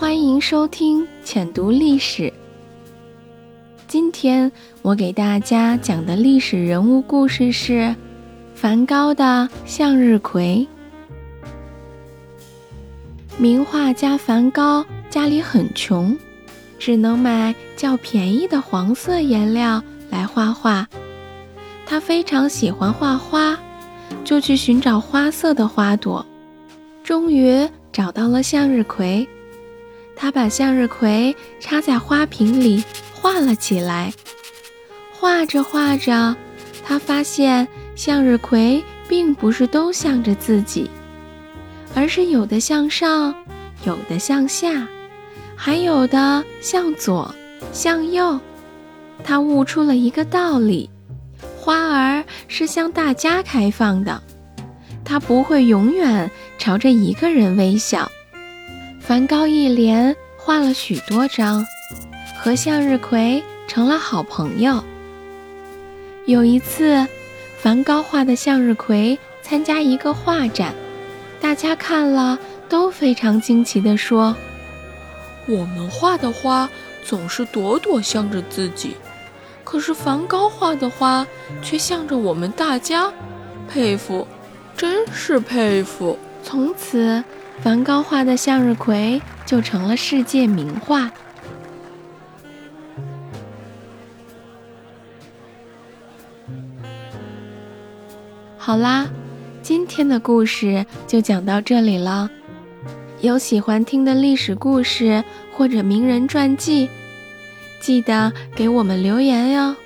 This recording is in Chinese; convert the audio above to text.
欢迎收听浅读历史。今天我给大家讲的历史人物故事是梵高的向日葵。名画家梵高家里很穷，只能买较便宜的黄色颜料来画画。他非常喜欢画花，就去寻找花色的花朵，终于找到了向日葵。他把向日葵插在花瓶里画了起来。画着画着，他发现向日葵并不是都向着自己，而是有的向上，有的向下，还有的向左、向右。他悟出了一个道理：花儿是向大家开放的，它不会永远朝着一个人微笑。梵高一连画了许多张，和向日葵成了好朋友。有一次，梵高画的向日葵参加一个画展，大家看了都非常惊奇地说：“我们画的花总是朵朵向着自己，可是梵高画的花却向着我们大家，佩服，真是佩服。”从此。梵高画的向日葵就成了世界名画。好啦，今天的故事就讲到这里了。有喜欢听的历史故事或者名人传记，记得给我们留言哟。